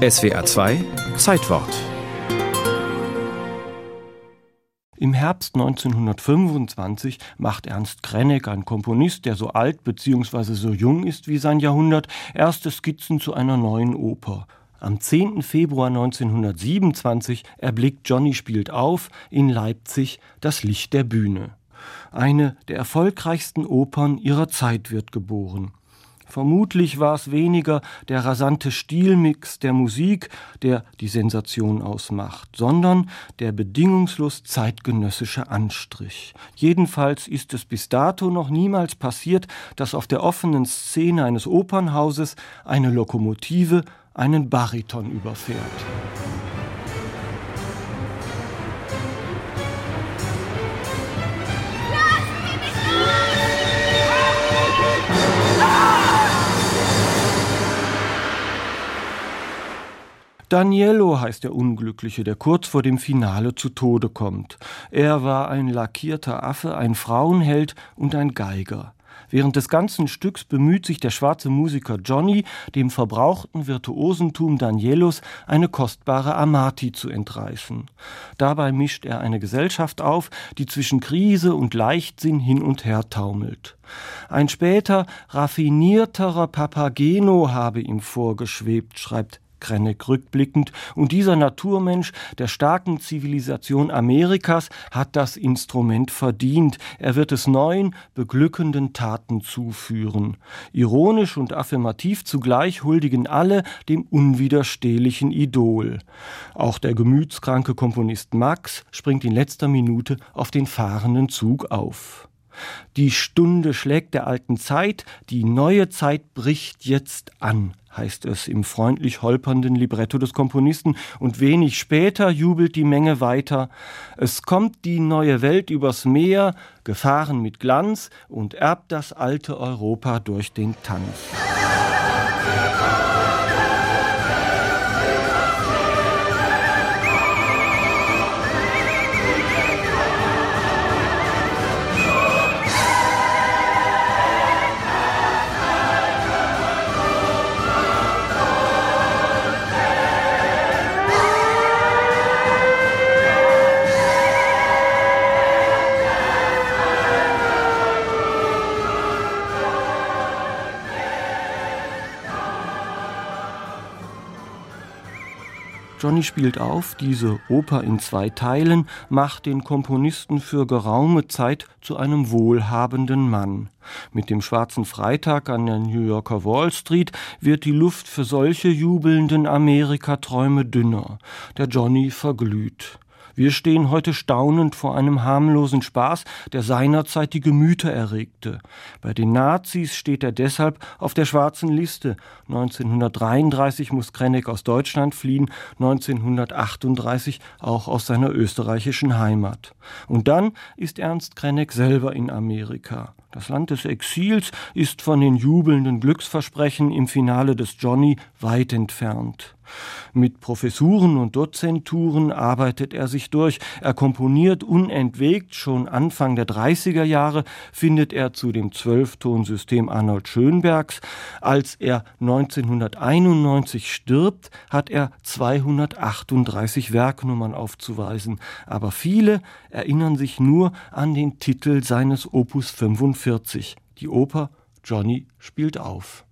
SWR 2 Zeitwort Im Herbst 1925 macht Ernst Krenneck, ein Komponist, der so alt bzw. so jung ist wie sein Jahrhundert, erste Skizzen zu einer neuen Oper. Am 10. Februar 1927 erblickt Johnny spielt auf in Leipzig das Licht der Bühne. Eine der erfolgreichsten Opern ihrer Zeit wird geboren. Vermutlich war es weniger der rasante Stilmix der Musik, der die Sensation ausmacht, sondern der bedingungslos zeitgenössische Anstrich. Jedenfalls ist es bis dato noch niemals passiert, dass auf der offenen Szene eines Opernhauses eine Lokomotive einen Bariton überfährt. Daniello heißt der Unglückliche, der kurz vor dem Finale zu Tode kommt. Er war ein lackierter Affe, ein Frauenheld und ein Geiger. Während des ganzen Stücks bemüht sich der schwarze Musiker Johnny, dem verbrauchten Virtuosentum Danielos eine kostbare Amati zu entreißen. Dabei mischt er eine Gesellschaft auf, die zwischen Krise und Leichtsinn hin und her taumelt. Ein später raffinierterer Papageno habe ihm vorgeschwebt, schreibt Krenneck rückblickend, und dieser Naturmensch der starken Zivilisation Amerikas hat das Instrument verdient. Er wird es neuen, beglückenden Taten zuführen. Ironisch und affirmativ zugleich huldigen alle dem unwiderstehlichen Idol. Auch der gemütskranke Komponist Max springt in letzter Minute auf den fahrenden Zug auf. Die Stunde schlägt der alten Zeit, die neue Zeit bricht jetzt an, heißt es im freundlich holpernden Libretto des Komponisten, und wenig später jubelt die Menge weiter. Es kommt die neue Welt übers Meer, gefahren mit Glanz, und erbt das alte Europa durch den Tanz. Johnny spielt auf, diese Oper in zwei Teilen macht den Komponisten für geraume Zeit zu einem wohlhabenden Mann. Mit dem schwarzen Freitag an der New Yorker Wall Street wird die Luft für solche jubelnden Amerikaträume dünner. Der Johnny verglüht. Wir stehen heute staunend vor einem harmlosen Spaß, der seinerzeit die Gemüter erregte. Bei den Nazis steht er deshalb auf der schwarzen Liste. 1933 muss Krenneck aus Deutschland fliehen, 1938 auch aus seiner österreichischen Heimat. Und dann ist Ernst Krenneck selber in Amerika. Das Land des Exils ist von den jubelnden Glücksversprechen im Finale des Johnny weit entfernt. Mit Professuren und Dozenturen arbeitet er sich durch. Er komponiert unentwegt. Schon Anfang der 30er Jahre findet er zu dem Zwölftonsystem Arnold Schönbergs. Als er 1991 stirbt, hat er 238 Werknummern aufzuweisen. Aber viele erinnern sich nur an den Titel seines Opus 45. Die Oper Johnny spielt auf.